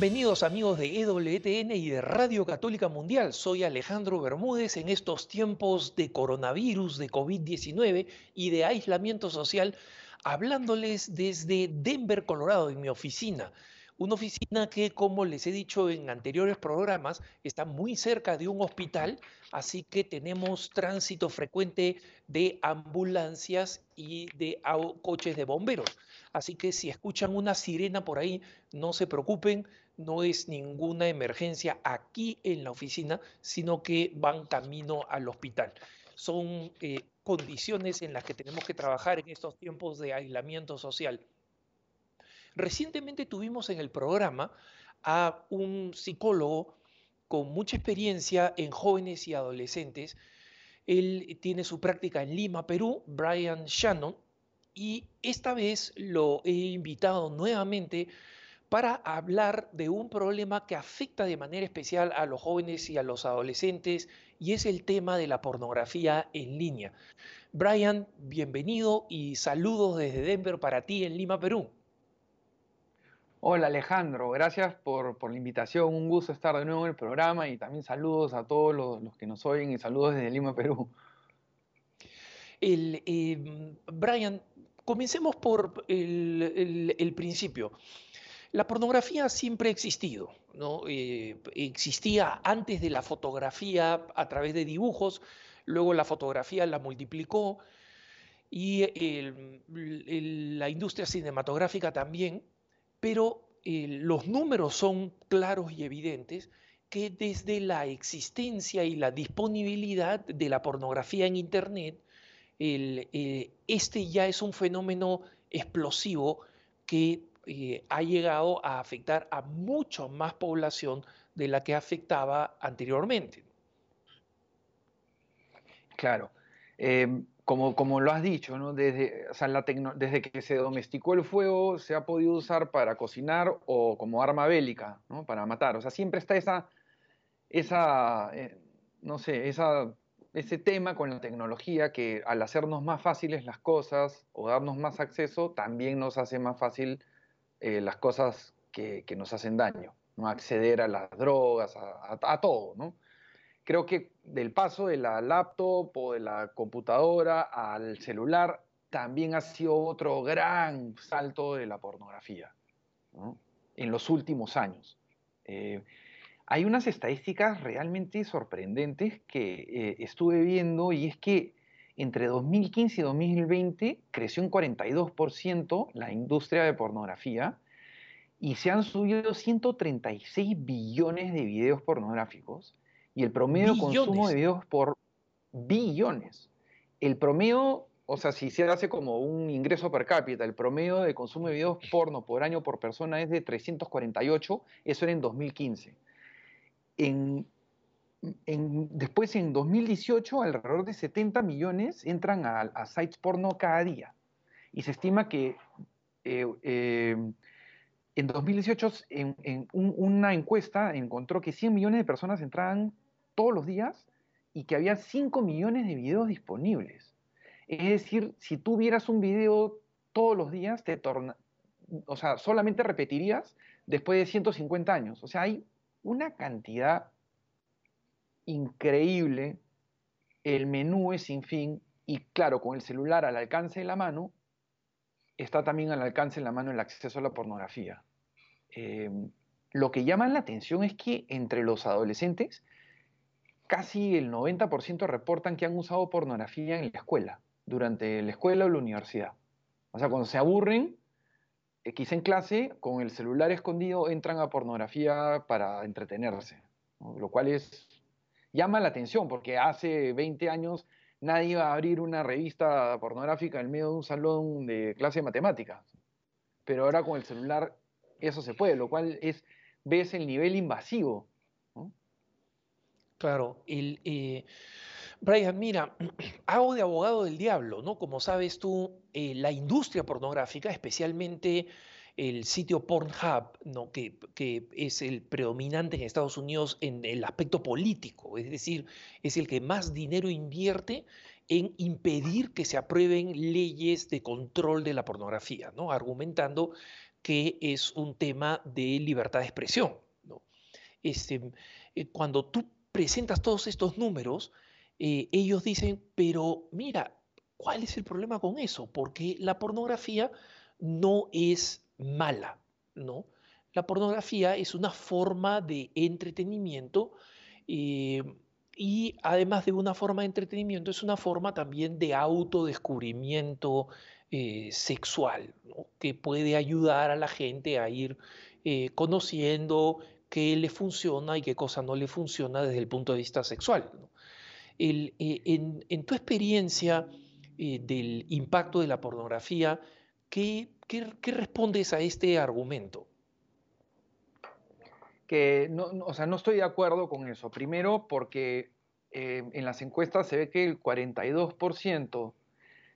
Bienvenidos amigos de EWTN y de Radio Católica Mundial. Soy Alejandro Bermúdez en estos tiempos de coronavirus, de COVID-19 y de aislamiento social, hablándoles desde Denver, Colorado, en mi oficina. Una oficina que, como les he dicho en anteriores programas, está muy cerca de un hospital, así que tenemos tránsito frecuente de ambulancias y de coches de bomberos. Así que si escuchan una sirena por ahí, no se preocupen, no es ninguna emergencia aquí en la oficina, sino que van camino al hospital. Son eh, condiciones en las que tenemos que trabajar en estos tiempos de aislamiento social. Recientemente tuvimos en el programa a un psicólogo con mucha experiencia en jóvenes y adolescentes. Él tiene su práctica en Lima, Perú, Brian Shannon, y esta vez lo he invitado nuevamente para hablar de un problema que afecta de manera especial a los jóvenes y a los adolescentes y es el tema de la pornografía en línea. Brian, bienvenido y saludos desde Denver para ti en Lima, Perú. Hola Alejandro, gracias por, la invitación, un gusto estar de nuevo en el programa y también saludos a todos los, que nos oyen y saludos desde Lima, Perú. El, em, Brian, comencemos por el, principio. La pornografía siempre ha existido, ¿no? Eh, existía antes de la fotografía a través de dibujos, luego la fotografía la multiplicó y la industria cinematográfica también pero eh, los números son claros y evidentes que desde la existencia y la disponibilidad de la pornografía en Internet, eh, este ya es un fenómeno explosivo que eh, ha llegado a afectar a mucho más población de la que afectaba anteriormente. Claro. Em, como, lo has dicho, desde, desde que se domesticó el fuego se ha podido usar para cocinar o como arma bélica, para matar. O sea, siempre está esa, esa eh, no sé, esa, ese tema con la tecnología que al hacernos más fáciles las cosas o darnos más acceso, también nos hace más fácil eh, las cosas que, nos hacen daño, ¿no? acceder a las drogas, a, a todo, ¿no? creo que del paso de la laptop o de la computadora al celular también ha sido otro gran salto de la pornografía en los últimos años. Eh, hay unas estadísticas realmente sorprendentes que eh, estuve viendo y es que entre 2015 y 2020 creció un 42% la industria de pornografía y se han subido 136 billones de videos pornográficos y el promedio consumo de videos por billones. El promedio, o sea, si se hace como un ingreso per cápita, el promedio de consumo de videos porno por año por persona es de 348, eso era en 2015. En, después, en 2018, alrededor de 70 millones entran a, sites porno cada día. Y se estima que eh, eh, en 2018, en, una encuesta encontró que 100 millones de personas entraban todos los días y que había 5 millones de videos disponibles. Es decir, si tú vieras un video todos los días, te torna, o sea, solamente repetirías después de 150 años. O sea, hay una cantidad increíble, el menú es sin fin y claro, con el celular al alcance de la mano, está también al alcance de la mano el acceso a la pornografía. Eh, lo que llama la atención es que entre los adolescentes casi el 90% reportan que han usado pornografía en la escuela, durante la escuela o la universidad. O sea, cuando se aburren, eh, en clase, con el celular escondido, entran a pornografía para entretenerse, lo cual es, llama la atención, porque hace 20 años nadie iba a abrir una revista pornográfica en medio de un salón de clase de matemáticas. Pero ahora con el celular eso se puede, lo cual es, ves el nivel invasivo Claro, el, eh, Brian, mira, hago de abogado del diablo, ¿no? Como sabes tú, eh, la industria pornográfica, especialmente el sitio Pornhub. Que, es el predominante en Estados Unidos en el aspecto político, es decir, es el que más dinero invierte en impedir que se aprueben leyes de control de la pornografía, ¿no? argumentando que es un tema de libertad de expresión. Este, eh, cuando tú presentas todos estos números, eh, ellos dicen, pero mira, ¿cuál es el problema con eso? Porque la pornografía no es mala, ¿no? La pornografía es una forma de entretenimiento eh, y además de una forma de entretenimiento, es una forma también de autodescubrimiento eh, sexual, que puede ayudar a la gente a ir eh, conociendo qué le funciona y qué cosa no le funciona desde el punto de vista sexual. en, tu experiencia del impacto de la pornografía, ¿qué, qué respondes a este argumento? que no, o sea, no estoy de acuerdo con eso. Primero porque eh, en las encuestas se ve que el 42%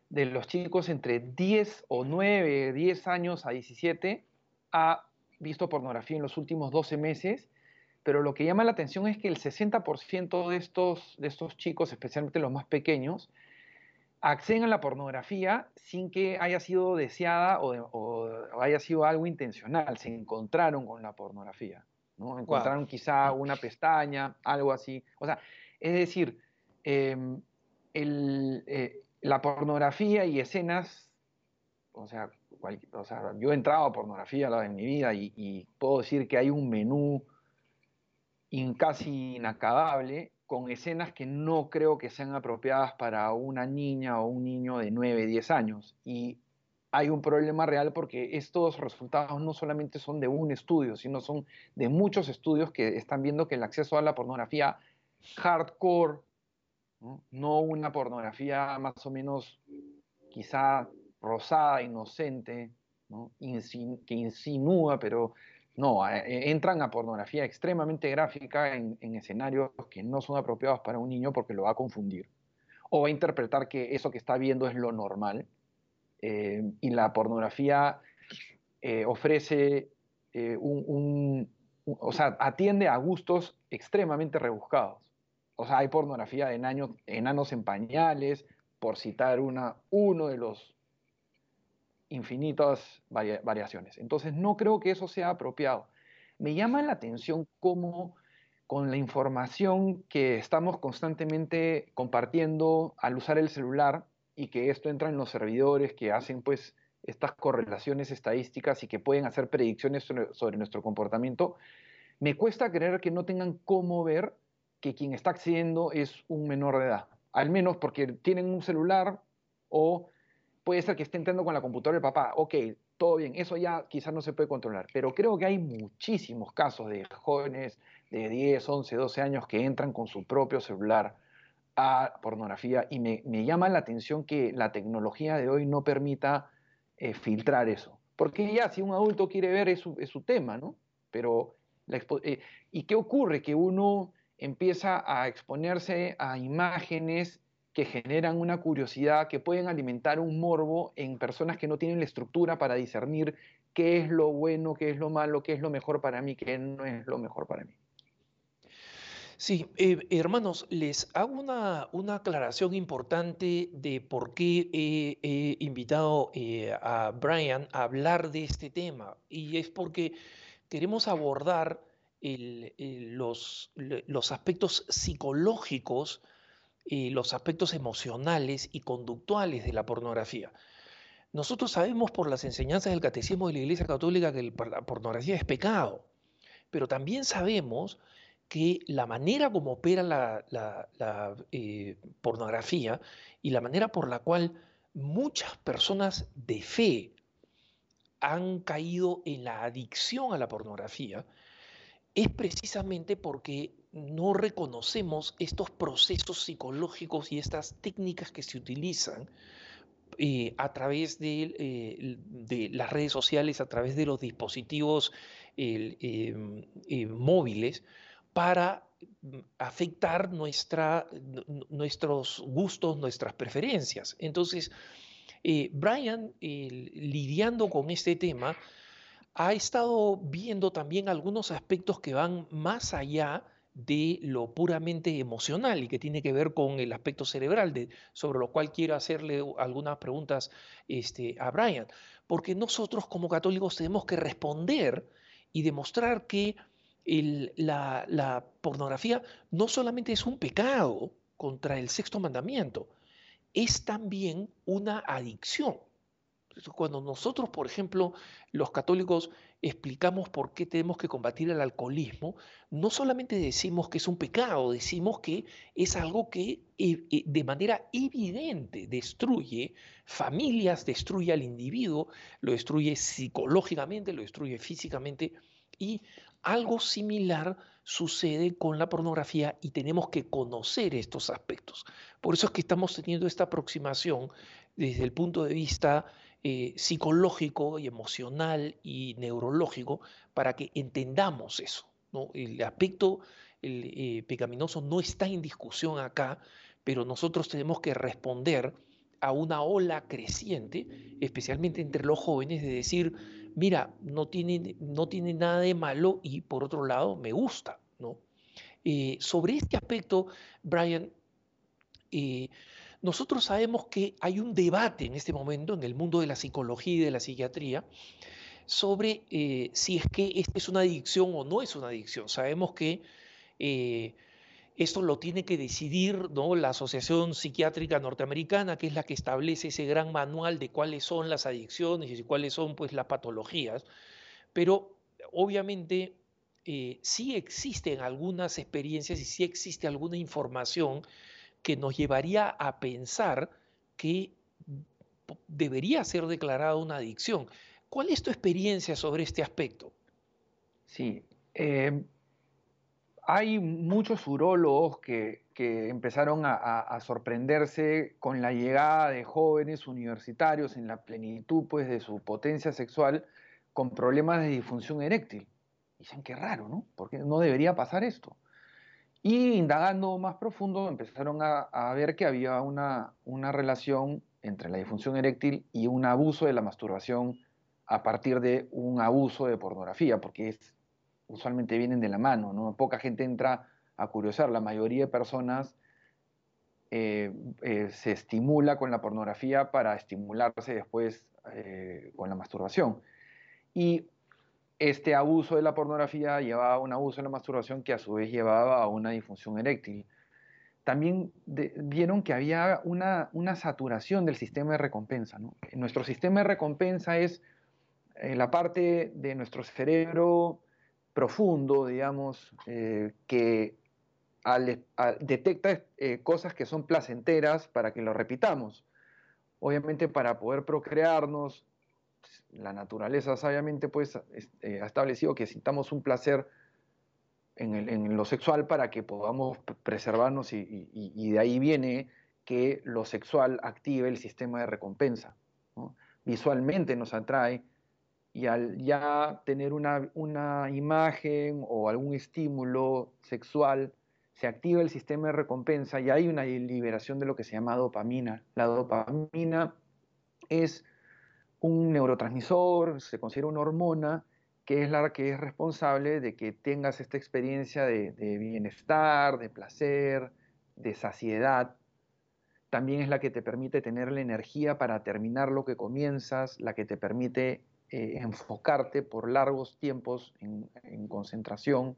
de los chicos entre 10 o 9, 10 años a 17 ha visto pornografía en los últimos 12 meses, pero lo que llama la atención es que el 60% de estos, de estos chicos, especialmente los más pequeños, acceden a la pornografía sin que haya sido deseada o, o haya sido algo intencional, se encontraron con la pornografía. Encontraron quizá una pestaña, algo así. O sea, es decir, em, eh, la pornografía y escenas, o sea, yo he entrado a pornografía en mi vida y, puedo decir que hay un menú casi inacabable con escenas que no creo que sean apropiadas para una niña o un niño de 9, 10 años. Y hay un problema real porque estos resultados no solamente son de un estudio, sino son de muchos estudios que están viendo que el acceso a la pornografía hardcore, no, una pornografía más o menos quizá rosada, inocente, que insinúa, pero no, eh, entran a pornografía extremadamente gráfica en, en escenarios que no son apropiados para un niño porque lo va a confundir. O va a interpretar que eso que está viendo es lo normal eh, y la pornografía eh, ofrece eh, un, o sea, atiende a gustos extremadamente rebuscados. O sea, hay pornografía de enanos, enanos en pañales, por citar una, uno de los infinitas variaciones. Entonces, no creo que eso sea apropiado. Me llama la atención cómo con la información que estamos constantemente compartiendo al usar el celular, y que esto entra en los servidores que hacen pues estas correlaciones estadísticas y que pueden hacer predicciones sobre, nuestro comportamiento, me cuesta creer que no tengan cómo ver que quien está accediendo es un menor de edad. Al menos porque tienen un celular o puede ser que esté entrando con la computadora del papá. Ok, todo bien, eso ya quizás no se puede controlar. Pero creo que hay muchísimos casos de jóvenes de 10, 11, 12 años que entran con su propio celular a pornografía y me, llama la atención que la tecnología de hoy no permita eh, filtrar eso. Porque ya si un adulto quiere ver es su, es su tema, ¿no? Pero, eh, ¿y qué ocurre? Que uno empieza a exponerse a imágenes que generan una curiosidad, que pueden alimentar un morbo en personas que no tienen la estructura para discernir qué es lo bueno, qué es lo malo, qué es lo mejor para mí, qué no es lo mejor para mí. Sí, eh, hermanos, les hago una, una, aclaración importante de por qué he, invitado eh, a Brian a hablar de este tema. Y es porque queremos abordar los, los, aspectos psicológicos, eh, los aspectos emocionales y conductuales de la pornografía. Nosotros sabemos por las enseñanzas del Catecismo de la Iglesia Católica que la pornografía es pecado, pero también sabemos que la manera como opera la, eh, pornografía y la manera por la cual muchas personas de fe han caído en la adicción a la pornografía es precisamente porque no reconocemos estos procesos psicológicos y estas técnicas que se utilizan eh, a través eh, de, las redes sociales, a través de los dispositivos móviles, para mm, afectar nuestra, nuestros gustos, nuestras preferencias. Entonces, eh, Brian, lidiando con este tema, ha estado viendo también algunos aspectos que van más allá de lo puramente emocional y que tiene que ver con el aspecto cerebral, de, sobre lo cual quiero hacerle algunas preguntas este, a Brian, porque nosotros como católicos tenemos que responder y demostrar que la, la pornografía no solamente es un pecado contra el sexto mandamiento, es también una adicción. Cuando nosotros, por ejemplo, los católicos explicamos por qué tenemos que combatir el alcoholismo, no solamente decimos que es un pecado, decimos que es algo que eh, eh, de manera evidente destruye familias, destruye al individuo, lo destruye psicológicamente, lo destruye físicamente y algo similar sucede con la pornografía y tenemos que conocer estos aspectos. Por eso es que estamos teniendo esta aproximación desde el punto de vista eh, psicológico y emocional y neurológico para que entendamos eso. El aspecto eh, pecaminoso no está en discusión acá, pero nosotros tenemos que responder a una ola creciente, especialmente entre los jóvenes, de decir, mira, no tiene, no nada de malo y por otro lado me gusta. ¿no? Eh, sobre este aspecto, Brian, nosotros sabemos que hay un debate en este momento en el mundo de la psicología y de la psiquiatría sobre eh, si es que esta es una adicción o no es una adicción. Sabemos que eh, esto lo tiene que decidir la Asociación Psiquiátrica Norteamericana, que es la que establece ese gran manual de cuáles son las adicciones y cuáles son pues, las patologías. Pero obviamente eh, sí existen algunas experiencias y sí existe alguna información que nos llevaría a pensar que debería ser declarada una adicción. ¿Cuál es tu experiencia sobre este aspecto? Sí, eh, hay muchos urólogos que, empezaron a, sorprenderse con la llegada de jóvenes universitarios en la plenitud pues, de su potencia sexual con problemas de disfunción eréctil. Dicen que raro, ¿no? Porque no debería pasar esto. Y indagando más profundo, empezaron a, ver que había una, relación entre la disfunción eréctil y un abuso de la masturbación a partir de un abuso de pornografía, porque usualmente vienen de la mano, ¿no? Poca gente entra a curiosar, la mayoría de personas eh, eh, se estimula con la pornografía para estimularse después eh, con la masturbación. Y este abuso de la pornografía llevaba a un abuso de la masturbación que a su vez llevaba a una disfunción eréctil. También vieron que había una, saturación del sistema de recompensa. Nuestro sistema de recompensa es eh, la parte de nuestro cerebro profundo, digamos, eh, que detecta eh, cosas que son placenteras para que lo repitamos. Obviamente para poder procrearnos la naturaleza sabiamente pues, este, ha establecido que sintamos un placer en, lo sexual para que podamos preservarnos y, de ahí viene que lo sexual active el sistema de recompensa. Visualmente nos atrae y al ya tener una, una imagen o algún estímulo sexual, se activa el sistema de recompensa y hay una liberación de lo que se llama dopamina. La dopamina es un neurotransmisor, se considera una hormona, que es la que es responsable de que tengas esta experiencia de, bienestar, de placer, de saciedad. También es la que te permite tener la energía para terminar lo que comienzas, la que te permite eh, enfocarte por largos tiempos en, concentración.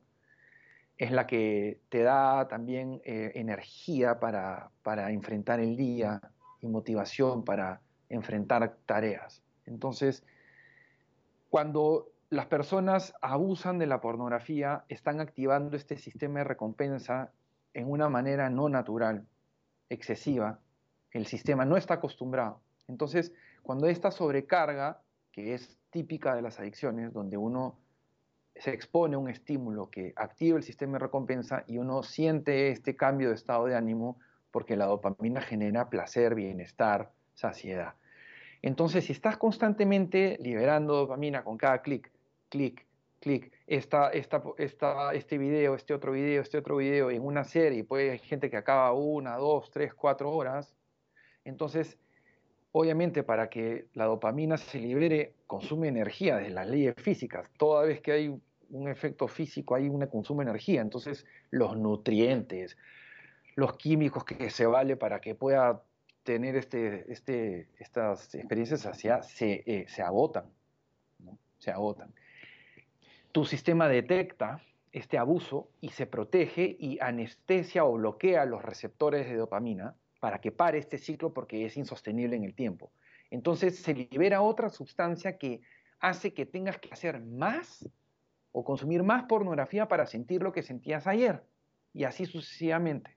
Es la que te da también eh, energía para, para enfrentar el día y motivación para enfrentar tareas. Entonces, cuando las personas abusan de la pornografía, están activando este sistema de recompensa en una manera no natural, excesiva. El sistema no está acostumbrado. Entonces, cuando esta sobrecarga, que es típica de las adicciones, donde uno se expone a un estímulo que activa el sistema de recompensa y uno siente este cambio de estado de ánimo porque la dopamina genera placer, bienestar, saciedad. Entonces, si estás constantemente liberando dopamina con cada clic, clic, clic, esta, esta, este video, este otro video, este otro video en una serie, puede hay gente que acaba una, dos, tres, cuatro horas, entonces, obviamente para que la dopamina se libere, consume energía desde las leyes físicas. Toda vez que hay un efecto físico, hay un consumo de energía. Entonces, los nutrientes, los químicos que se vale para que pueda tener este, este, estas experiencias hacia, se, eh, se agotan. Se agotan. Tu sistema detecta este abuso y se protege y anestesia o bloquea los receptores de dopamina para que pare este ciclo porque es insostenible en el tiempo. Entonces se libera otra sustancia que hace que tengas que hacer más o consumir más pornografía para sentir lo que sentías ayer. Y así sucesivamente.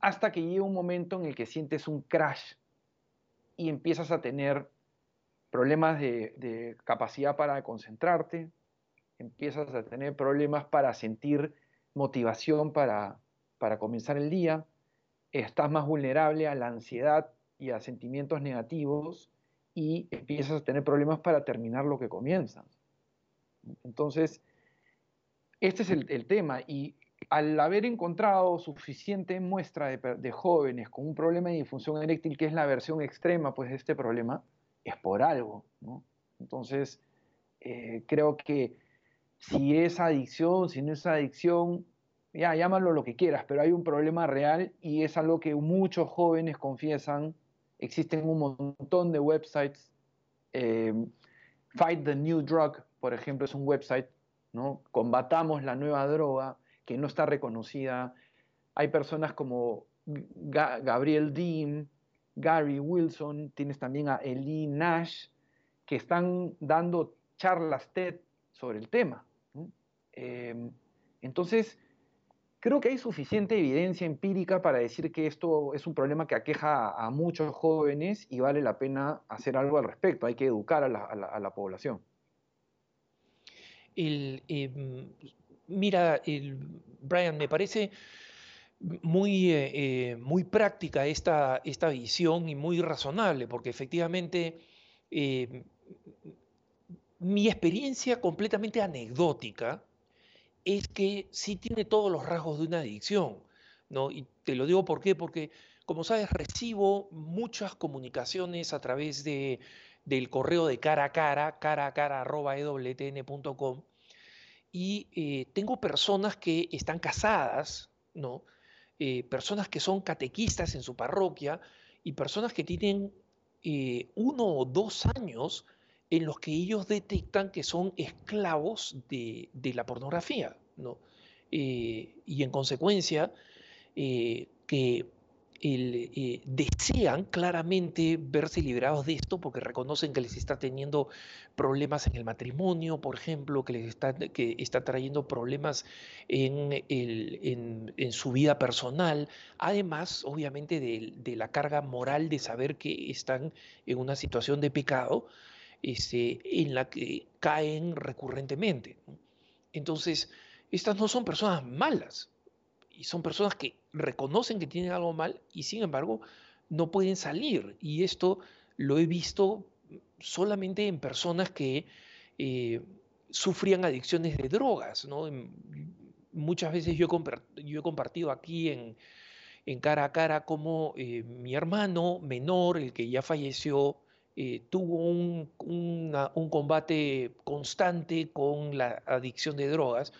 Hasta que llega un momento en el que sientes un crash y empiezas a tener problemas de, capacidad para concentrarte, empiezas a tener problemas para sentir motivación para, para comenzar el día, estás más vulnerable a la ansiedad y a sentimientos negativos y empiezas a tener problemas para terminar lo que comienzas. Entonces, este es el, tema y al haber encontrado suficiente muestra de, jóvenes con un problema de disfunción eréctil, que es la versión extrema pues, de este problema, es por algo. Entonces, eh, creo que si es adicción, si no es adicción, ya llámalo lo que quieras, pero hay un problema real y es algo que muchos jóvenes confiesan. Existen un montón de websites. Eh, Fight the New Drug, por ejemplo, es un website, ¿no? Combatamos la nueva droga que no está reconocida. Hay personas como Gabriel Dean, Gary Wilson, tienes también a Eli Nash, que están dando charlas TED sobre el tema. Eh, entonces, Creo que hay suficiente evidencia empírica para decir que esto es un problema que aqueja a muchos jóvenes y vale la pena hacer algo al respecto. Hay que educar a la, población. Em, mira, Brian, me parece muy, eh, eh, muy práctica esta, esta visión y muy razonable, porque efectivamente em, mi experiencia completamente anecdótica, es que sí tiene todos los rasgos de una adicción, ¿no? Y te lo digo por qué, porque como sabes, recibo muchas comunicaciones a través de, del correo de cara a cara, cara a cara arroba ewtn.com, y eh, tengo personas que están casadas, ¿no? Eh, personas que son catequistas en su parroquia y personas que tienen eh, uno o dos años en los que ellos detectan que son esclavos de, la pornografía, ¿no? Y en consecuencia, eh, que eh, desean claramente verse liberados de esto porque reconocen que les está teniendo problemas en el matrimonio, por ejemplo, que les está, que está trayendo problemas en, en, su vida personal, además, obviamente, de, de la carga moral de saber que están en una situación de pecado este, en la que caen recurrentemente. Entonces, estas no son personas malas, y son personas que reconocen que tienen algo mal y sin embargo no pueden salir. Y esto lo he visto solamente en personas que eh, sufrían adicciones de drogas. Muchas veces yo he, compartido aquí en, cara a cara como eh, mi hermano menor, el que ya falleció, eh, tuvo un, combate constante con la adicción de drogas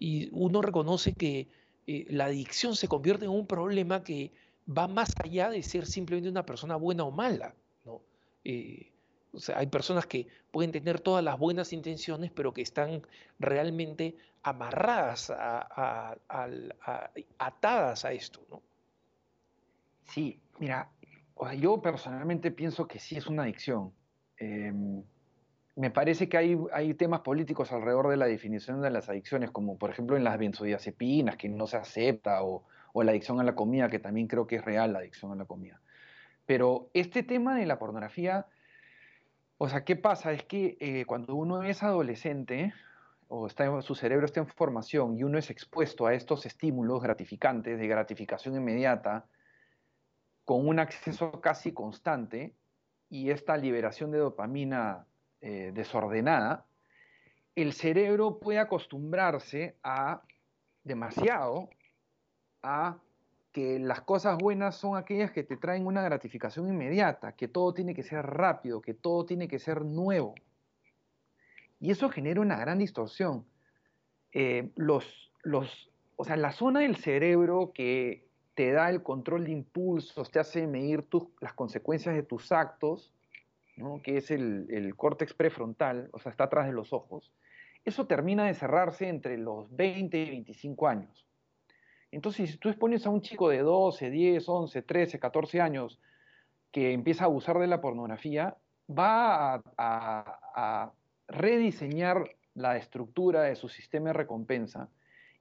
y uno reconoce que eh, la adicción se convierte en un problema que va más allá de ser simplemente una persona buena o mala. ¿no? Eh, o sea, hay personas que pueden tener todas las buenas intenciones, pero que están realmente amarradas, a, atadas a esto. ¿no? Sí, mira, yo personalmente pienso que sí es una adicción. Em, me parece que hay, hay, temas políticos alrededor de la definición de las adicciones, como por ejemplo en las benzodiazepinas, que no se acepta, o, o, la adicción a la comida, que también creo que es real la adicción a la comida. Pero este tema de la pornografía, o sea, ¿qué pasa? Es que eh, cuando uno es adolescente, o está, su cerebro está en formación y uno es expuesto a estos estímulos gratificantes de gratificación inmediata, con un acceso casi constante y esta liberación de dopamina eh, desordenada, el cerebro puede acostumbrarse a demasiado a que las cosas buenas son aquellas que te traen una gratificación inmediata, que todo tiene que ser rápido, que todo tiene que ser nuevo. Y eso genera una gran distorsión. eh, los, los, o sea, la zona del cerebro que te da el control de impulsos, te hace medir las consecuencias de tus actos, que es el, el córtex prefrontal, o sea, está atrás de los ojos, eso termina de cerrarse entre los 20 y 25 años. Entonces, si tú expones a un chico de 12, 10, 11, 13, 14 años que empieza a abusar de la pornografía, va a, a rediseñar la estructura de su sistema de recompensa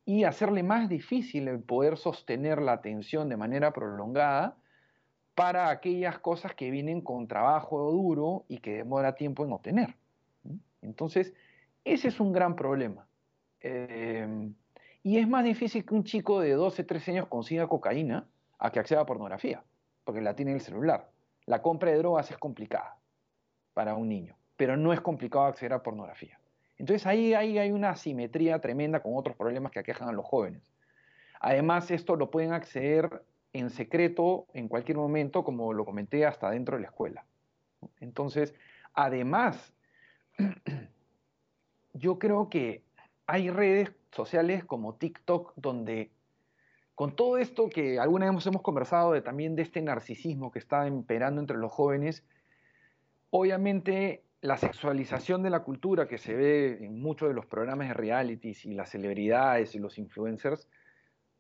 y hacerle más difícil el poder sostener la atención de manera prolongada para aquellas cosas que vienen con trabajo duro y que demora tiempo en obtener. Entonces, ese es un gran problema. Em, y es más difícil que un chico de 12, 13 años consiga cocaína a que acceda a pornografía, porque la tiene en el celular. La compra de drogas es complicada para un niño, pero no es complicado acceder a pornografía. Entonces ahí, ahí hay una asimetría tremenda con otros problemas que aquejan a los jóvenes. Además, esto lo pueden acceder en secreto en cualquier momento, como lo comenté, hasta dentro de la escuela. Entonces, además, yo creo que hay redes sociales como TikTok donde con todo esto que alguna vez hemos conversado de también de este narcisismo que está imperando entre los jóvenes, obviamente la sexualización de la cultura que se ve en muchos de los programas de realities y las celebridades y los influencers,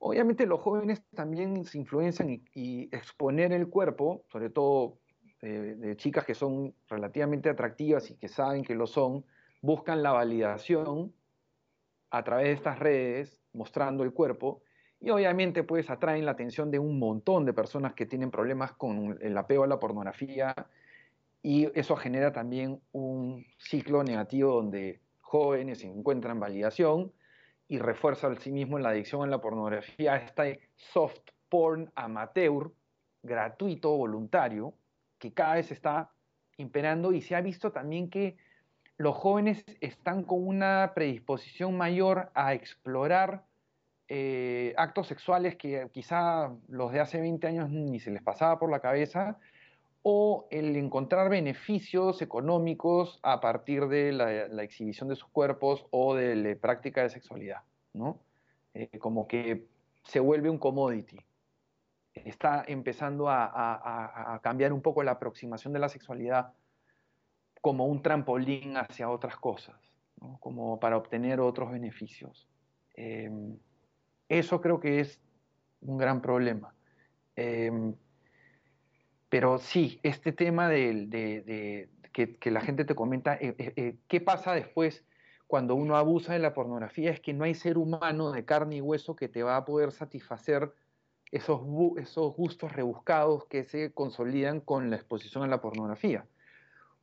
obviamente los jóvenes también se influencian y, exponer el cuerpo, sobre todo eh, de chicas que son relativamente atractivas y que saben que lo son, buscan la validación a través de estas redes, mostrando el cuerpo, y obviamente pues atraen la atención de un montón de personas que tienen problemas con el apego a la pornografía, y eso genera también un ciclo negativo donde jóvenes encuentran validación y refuerza a sí mismo la adicción a la pornografía, este soft porn amateur, gratuito, voluntario, que cada vez está imperando. Y se ha visto también que los jóvenes están con una predisposición mayor a explorar eh, actos sexuales que quizá los de hace 20 años ni se les pasaba por la cabeza, o el encontrar beneficios económicos a partir de la, exhibición de sus cuerpos o de la práctica de sexualidad, ¿no? Eh, como que se vuelve un commodity. Está empezando a cambiar un poco la aproximación de la sexualidad como un trampolín hacia otras cosas, como para obtener otros beneficios. Em, eso creo que es un gran problema. Em, pero sí, este tema de, que, la gente te comenta, eh, eh, eh, ¿qué pasa después cuando uno abusa de la pornografía? Es que no hay ser humano de carne y hueso que te va a poder satisfacer esos, esos gustos rebuscados que se consolidan con la exposición a la pornografía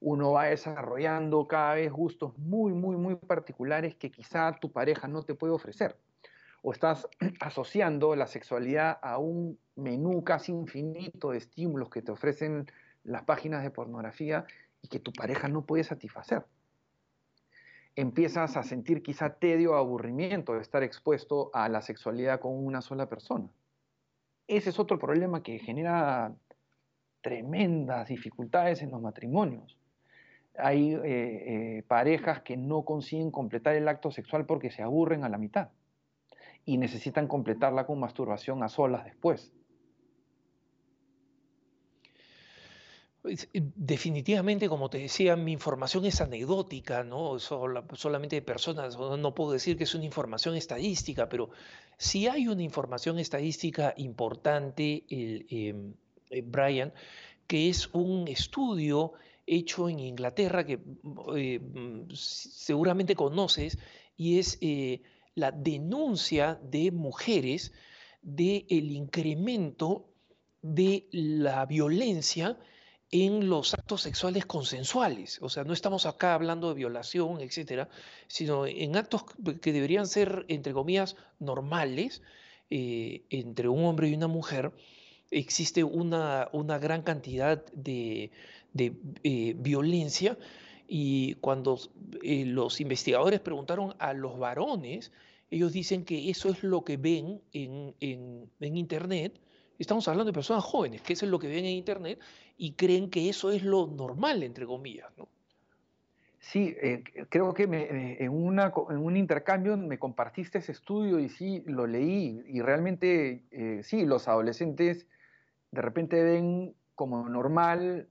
uno va desarrollando cada vez gustos muy, muy, muy particulares que quizá tu pareja no te puede ofrecer. O estás asociando la sexualidad a un menú casi infinito de estímulos que te ofrecen las páginas de pornografía y que tu pareja no puede satisfacer. Empiezas a sentir quizá tedio o aburrimiento de estar expuesto a la sexualidad con una sola persona. Ese es otro problema que genera tremendas dificultades en los matrimonios hay eh, eh, parejas que no consiguen completar el acto sexual porque se aburren a la mitad y necesitan completarla con masturbación a solas después. Pues, eh, definitivamente, como te decía, mi información es anecdótica, ¿no? solamente de personas, no puedo decir que es una información estadística, pero si hay una información estadística importante, em, Brian, que es un estudio hecho en Inglaterra que eh, mm, seguramente conoces y es eh, la denuncia de mujeres del el incremento de la violencia en los actos sexuales consensuales. O sea, no estamos acá hablando de violación, etcétera, sino en actos que deberían ser, entre comillas, normales eh, entre un hombre y una mujer. Existe una, una gran cantidad de, de eh, violencia y cuando eh, los investigadores preguntaron a los varones, ellos dicen que eso es lo que ven en, Internet. Estamos hablando de personas jóvenes, que eso es lo que ven en Internet y creen que eso es lo normal, entre comillas. ¿no? Sí, eh, creo que en, una, en, un intercambio me compartiste ese estudio y sí, lo leí y realmente eh, sí, los adolescentes de repente ven como normal,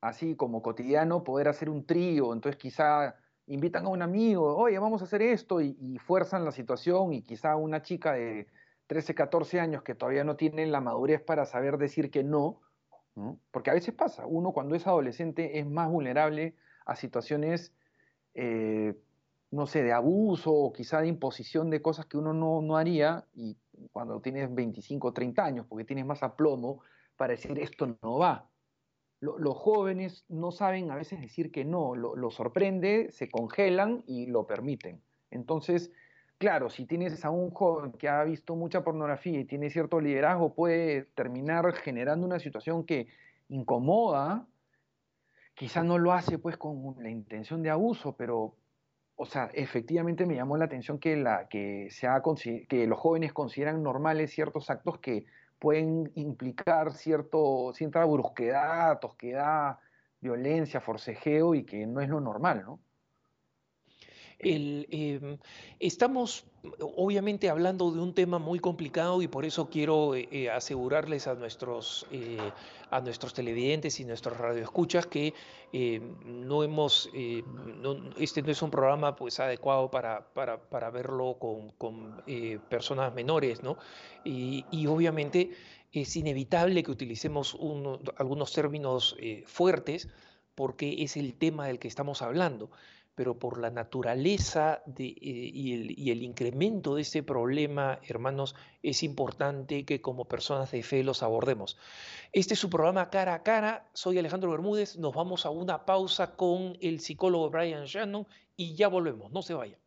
así como cotidiano, poder hacer un trío, entonces quizá invitan a un amigo, oye, vamos a hacer esto y, y fuerzan la situación y quizá una chica de 13, 14 años que todavía no tiene la madurez para saber decir que no, porque a veces pasa, uno cuando es adolescente es más vulnerable a situaciones, eh, no sé, de abuso o quizá de imposición de cosas que uno no, no haría y cuando tienes 25 o 30 años, porque tienes más aplomo para decir esto no va. los jóvenes no saben a veces decir que no, lo, lo, sorprende, se congelan y lo permiten. Entonces, claro, si tienes a un joven que ha visto mucha pornografía y tiene cierto liderazgo, puede terminar generando una situación que incomoda quizá no lo hace pues con la intención de abuso, pero, o sea, efectivamente me llamó la atención que, la, que, que los jóvenes consideran normales ciertos actos que pueden implicar cierto, cierta brusquedad, tosquedad, violencia, forcejeo y que no es lo normal, ¿no? Em, estamos obviamente hablando de un tema muy complicado y por eso quiero eh, eh, asegurarles a nuestros, eh, a nuestros televidentes y nuestros radioescuchas que no hemos, este no es un programa pues adecuado para, para, verlo con, personas menores, ¿no? Y, obviamente es inevitable que utilicemos algunos términos fuertes porque es el tema del que estamos hablando pero por la naturaleza eh, y, el, incremento de este problema, hermanos, es importante que como personas de fe los abordemos. Este es su programa Cara a Cara. Soy Alejandro Bermúdez. Nos vamos a una pausa con el psicólogo Brian Shannon y ya volvemos. No se vayan.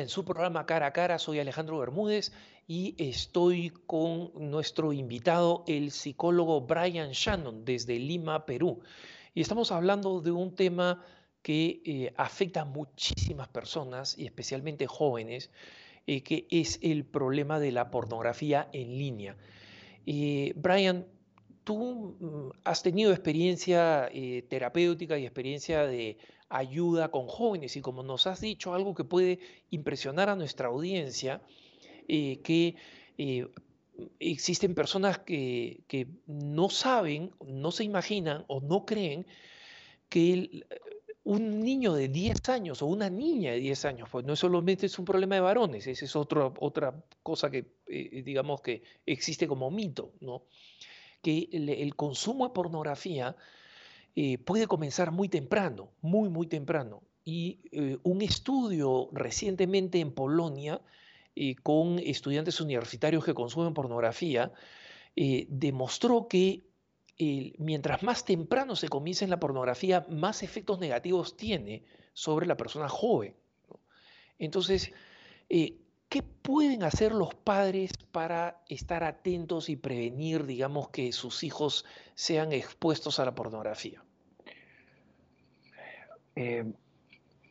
En su programa Cara a Cara. Soy Alejandro Bermúdez y estoy con nuestro invitado, el psicólogo Brian Shannon, desde Lima, Perú. Y estamos hablando de un tema que eh, afecta a muchísimas personas y especialmente jóvenes, eh, que es el problema de la pornografía en línea. Eh, Brian, tú mm, has tenido experiencia terapéutica y experiencia de ayuda con jóvenes y como nos has dicho, algo que puede impresionar a nuestra audiencia, eh, que eh, existen personas que, no saben, no se imaginan o no creen que un niño de 10 años o una niña de 10 años, pues no solamente es un problema de varones, esa es otra otra cosa que eh, digamos que existe como mito, ¿no? que el consumo de pornografía eh, puede comenzar muy temprano, muy, muy temprano. Y eh, un estudio recientemente en Polonia eh, con estudiantes universitarios que consumen pornografía demostró que mientras más temprano se comienza en la pornografía, más efectos negativos tiene sobre la persona joven. Entonces, ¿qué pueden hacer los padres para estar atentos y prevenir, digamos, que sus hijos sean expuestos a la pornografía? Eh,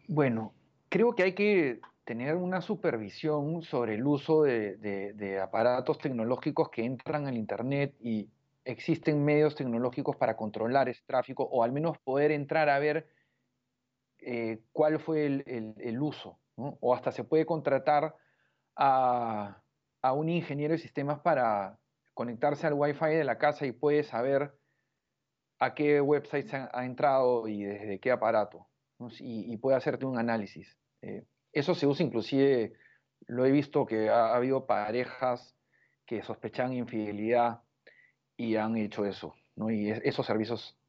bueno, creo que hay que tener una supervisión sobre el uso de, aparatos tecnológicos que entran al Internet y existen medios tecnológicos para controlar ese tráfico o al menos poder entrar a ver eh, cuál fue el, uso. O hasta se puede contratar a, a un ingeniero de sistemas para conectarse al Wi-Fi de la casa y puede saber a qué website ha, entrado y desde qué aparato, y, puede hacerte un análisis. Eh, eso se usa inclusive, lo he visto que ha, habido parejas que sospechan infidelidad y han hecho eso, ¿no? y esos servicios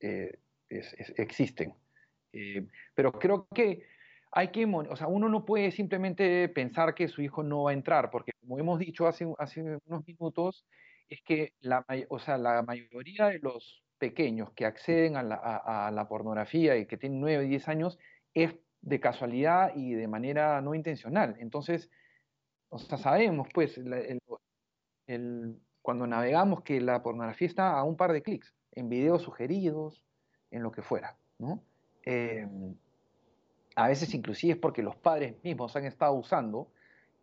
eh, existen. Eh, pero creo que hay que, o sea, uno no puede simplemente pensar que su hijo no va a entrar, porque como hemos dicho hace, unos minutos, es que la, o sea, la mayoría de los pequeños que acceden a la, pornografía y que tienen 9 y 10 años es de casualidad y de manera no intencional. Entonces, o sea, sabemos, pues, cuando navegamos que la pornografía está a un par de clics, en videos sugeridos, en lo que fuera, ¿no? Em, a veces inclusive es porque los padres mismos han estado usando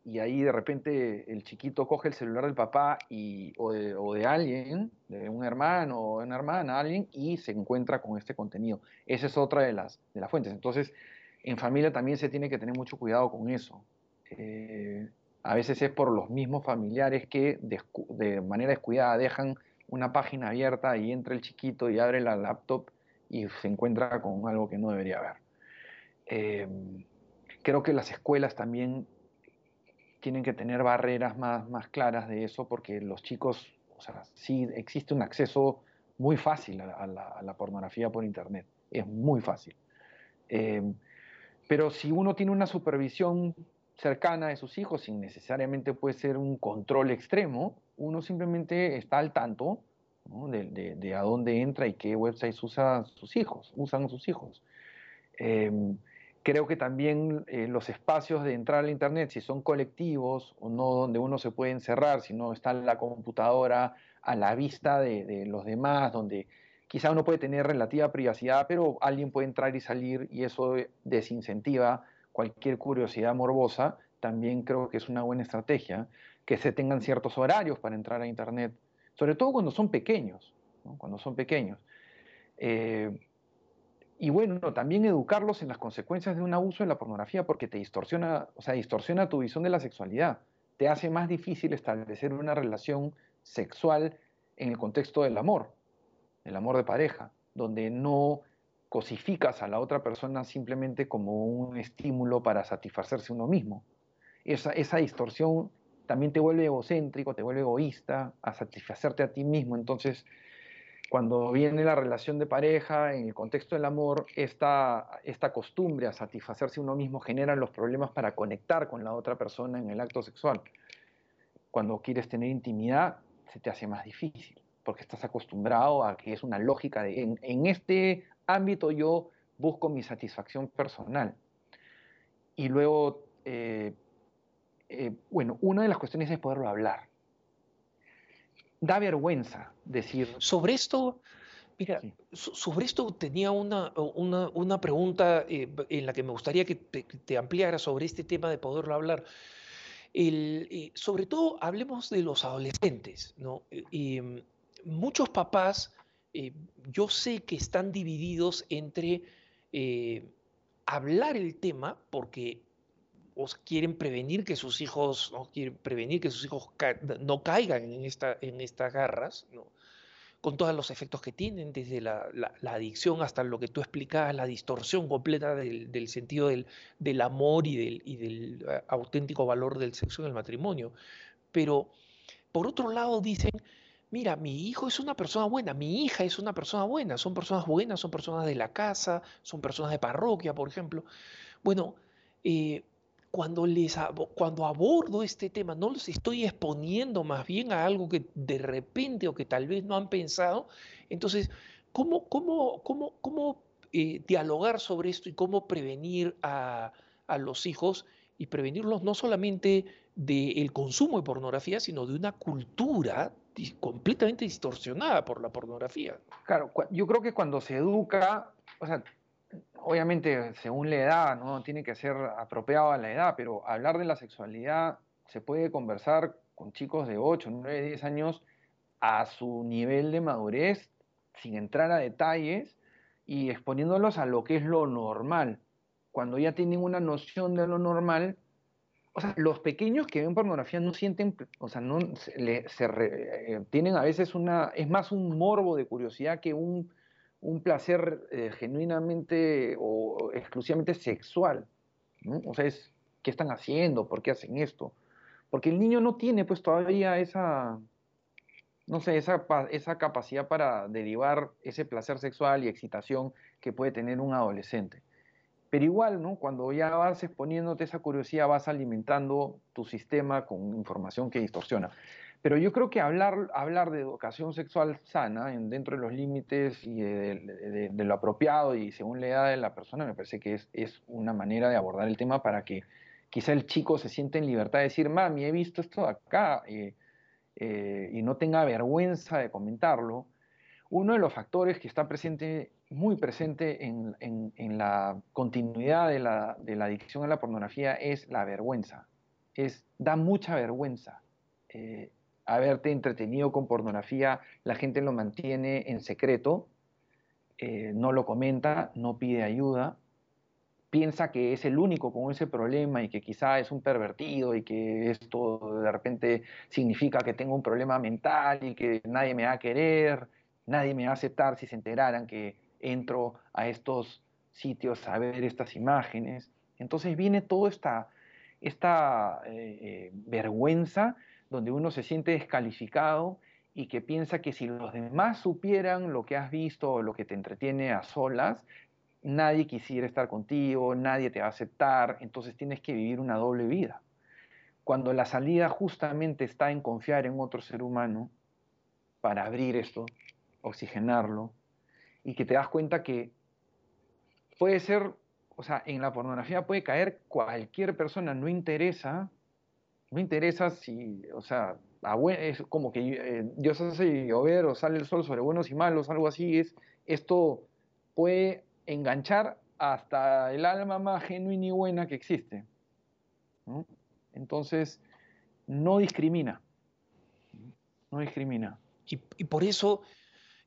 y ahí de repente el chiquito coge el celular del papá y, o, de, alguien, de un hermano o una hermana, alguien, y se encuentra con este contenido. Esa es otra de las, de las fuentes. Entonces, en familia también se tiene que tener mucho cuidado con eso. Eh, a veces es por los mismos familiares que de, manera descuidada dejan una página abierta y entra el chiquito y abre la laptop y se encuentra con algo que no debería haber. Eh, creo que las escuelas también tienen que tener barreras más, más claras de eso porque los chicos, o sea, sí existe un acceso muy fácil a, la, pornografía por internet, es muy fácil. Eh, pero si uno tiene una supervisión cercana de sus hijos, sin necesariamente puede ser un control extremo, uno simplemente está al tanto de, a dónde entra y qué websites usa sus hijos, usan sus hijos. Eh, Creo que también eh, los espacios de entrar al Internet, si son colectivos o no donde uno se puede encerrar, si no está la computadora a la vista de, los demás, donde quizá uno puede tener relativa privacidad, pero alguien puede entrar y salir y eso desincentiva cualquier curiosidad morbosa, también creo que es una buena estrategia que se tengan ciertos horarios para entrar a Internet, sobre todo cuando son pequeños, cuando son pequeños. Eh, y bueno, también educarlos en las consecuencias de un abuso de la pornografía porque te distorsiona, o sea, distorsiona tu visión de la sexualidad. Te hace más difícil establecer una relación sexual en el contexto del amor, el amor de pareja, donde no cosificas a la otra persona simplemente como un estímulo para satisfacerse uno mismo. Esa, esa distorsión también te vuelve egocéntrico, te vuelve egoísta, a satisfacerte a ti mismo. Entonces, cuando viene la relación de pareja, en el contexto del amor, esta, costumbre a satisfacerse uno mismo genera los problemas para conectar con la otra persona en el acto sexual. Cuando quieres tener intimidad, se te hace más difícil, porque estás acostumbrado a que es una lógica de, en, este ámbito yo busco mi satisfacción personal. Y luego, eh, eh, bueno, una de las cuestiones es poderlo hablar da vergüenza decir. Sobre esto, mira, sobre esto tenía una, una, pregunta eh, en la que me gustaría que te, ampliara sobre este tema de poderlo hablar. El, eh, sobre todo, hablemos de los adolescentes, ¿no? Eh, muchos papás, yo sé que están divididos entre hablar el tema, porque quieren prevenir que sus hijos, ¿no? quieren prevenir que sus hijos no caigan en, esta, en estas garras, con todos los efectos que tienen, desde la, adicción hasta lo que tú explicabas, la distorsión completa del, sentido del, amor y del, y del eh, auténtico valor del sexo en el matrimonio. Pero, por otro lado, dicen, mira, mi hijo es una persona buena, mi hija es una persona buena, son personas buenas, son personas de la casa, son personas de parroquia, por ejemplo. Bueno, eh, cuando, les, cuando abordo este tema, no los estoy exponiendo más bien a algo que de repente o que tal vez no han pensado. Entonces, ¿cómo, cómo, cómo, cómo eh, dialogar sobre esto y cómo prevenir a, a, los hijos y prevenirlos no solamente del consumo de pornografía, sino de una cultura completamente distorsionada por la pornografía? Claro, yo creo que cuando se educa, o sea, obviamente según la edad, ¿no? Tiene que ser apropiado a la edad, pero hablar de la sexualidad se puede conversar con chicos de 8, 9, 10 años a su nivel de madurez, sin entrar a detalles y exponiéndolos a lo que es lo normal. Cuando ya tienen una noción de lo normal, o sea, los pequeños que ven pornografía no sienten, o sea, no se, eh, tienen a veces una, es más un morbo de curiosidad que un un placer eh, genuinamente o exclusivamente sexual. O sea, es, ¿qué están haciendo? ¿Por qué hacen esto? Porque el niño no tiene pues todavía esa, no sé, esa, esa capacidad para derivar ese placer sexual y excitación que puede tener un adolescente. Pero igual, ¿no? Cuando ya vas exponiéndote esa curiosidad, vas alimentando tu sistema con información que distorsiona. Pero yo creo que hablar, hablar de educación sexual sana en, dentro de los límites y de, lo apropiado y según la edad de la persona me parece que es, es, una manera de abordar el tema para que quizá el chico se sienta en libertad de decir, mami, he visto esto acá eh, eh, y no tenga vergüenza de comentarlo. Uno de los factores que está presente, muy presente en, en, la continuidad de la, de la, adicción a la pornografía es la vergüenza. Es, da mucha vergüenza. Eh, haberte entretenido con pornografía, la gente lo mantiene en secreto, eh, no lo comenta, no pide ayuda, piensa que es el único con ese problema y que quizá es un pervertido y que esto de repente significa que tengo un problema mental y que nadie me va a querer, nadie me va a aceptar si se enteraran que entro a estos sitios a ver estas imágenes. Entonces viene toda esta, esta eh, eh, vergüenza donde uno se siente descalificado y que piensa que si los demás supieran lo que has visto o lo que te entretiene a solas, nadie quisiera estar contigo, nadie te va a aceptar, entonces tienes que vivir una doble vida. Cuando la salida justamente está en confiar en otro ser humano para abrir esto, oxigenarlo, y que te das cuenta que puede ser, o sea, en la pornografía puede caer cualquier persona, no interesa no interesa si, o sea, es como que eh, Dios hace llover o sale el sol sobre buenos y malos, algo así, es, esto puede enganchar hasta el alma más genuina y buena que existe. Entonces, no discrimina. No discrimina. Y, por eso,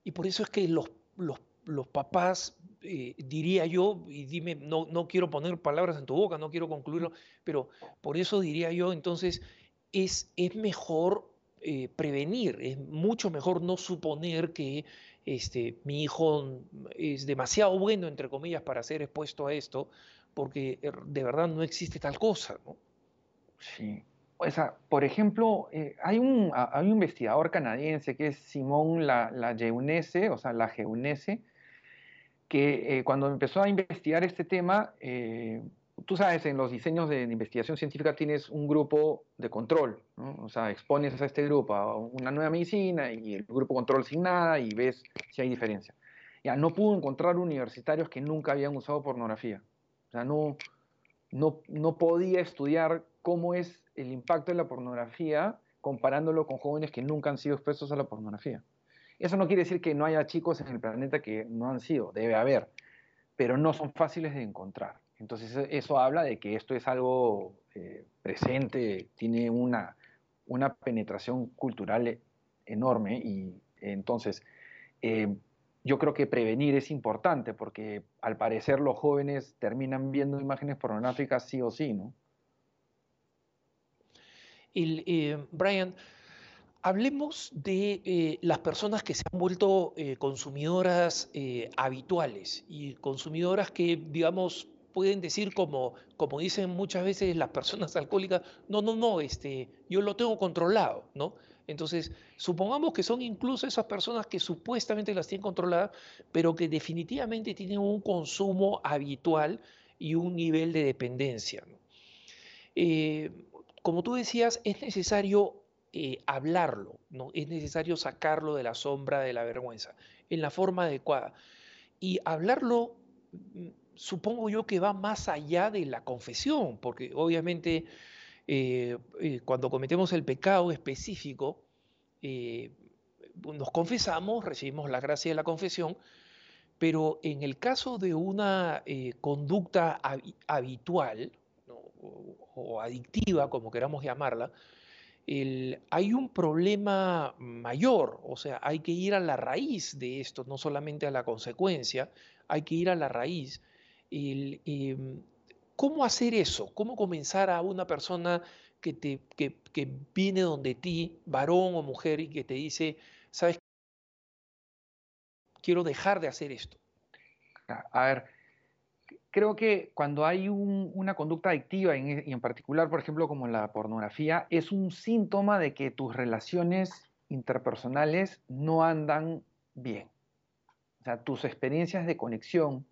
y por eso es que los, los, papás, eh, diría yo, y dime, no, no quiero poner palabras en tu boca, no quiero concluirlo, pero por eso diría yo, entonces, es, es mejor eh, prevenir, es mucho mejor no suponer que este, mi hijo es demasiado bueno, entre comillas, para ser expuesto a esto, porque er, de verdad no existe tal cosa. ¿no? Sí. O sea, por ejemplo, eh, hay, un, hay, un, investigador canadiense que es Simón La, la o sea, La Jeunese, que eh, cuando empezó a investigar este tema, tú sabes, en los diseños de investigación científica tienes un grupo de control, o sea, expones a este grupo a una nueva medicina y el grupo control sin nada y ves si hay diferencia. Ya, no pudo encontrar universitarios que nunca habían usado pornografía. O sea, no, no, no podía estudiar cómo es el impacto de la pornografía comparándolo con jóvenes que nunca han sido expuestos a la pornografía. Eso no quiere decir que no haya chicos en el planeta que no han sido, debe haber, pero no son fáciles de encontrar. Entonces e, eso habla de que esto es algo eh, presente, tiene una, una, penetración cultural enorme y entonces eh, yo creo que prevenir es importante porque al parecer los jóvenes terminan viendo imágenes pornográficas sí o sí, ¿no? Eh, Brian, hablemos de las personas que se han vuelto consumidoras habituales y consumidoras que, digamos, pueden decir como, como dicen muchas veces las personas alcohólicas, no, no, no, este, yo lo tengo controlado, ¿no? Entonces, supongamos que son incluso esas personas que supuestamente las tienen controladas, pero que definitivamente tienen un consumo habitual y un nivel de dependencia. Eh, como tú decías, es necesario eh, hablarlo, ¿no? es necesario sacarlo de la sombra de la vergüenza en la forma adecuada. Y hablarlo mm, supongo yo que va más allá de la confesión, porque obviamente eh, eh, cuando cometemos el pecado específico, nos confesamos, recibimos la gracia de la confesión, pero en el caso de una conducta habitual o, adictiva, como queramos llamarla, hay un problema mayor, o sea, hay que ir a la raíz de esto, no solamente a la consecuencia, hay que ir a la raíz Em, ¿Cómo hacer eso? ¿Cómo comenzar a una persona que, te, que, viene donde ti, varón o mujer, y que te dice, sabes, quiero dejar de hacer esto? A ver, creo que cuando hay una conducta adictiva, y en particular, por ejemplo, como la pornografía, es un síntoma de que tus relaciones interpersonales no andan bien. O sea, tus experiencias de conexión,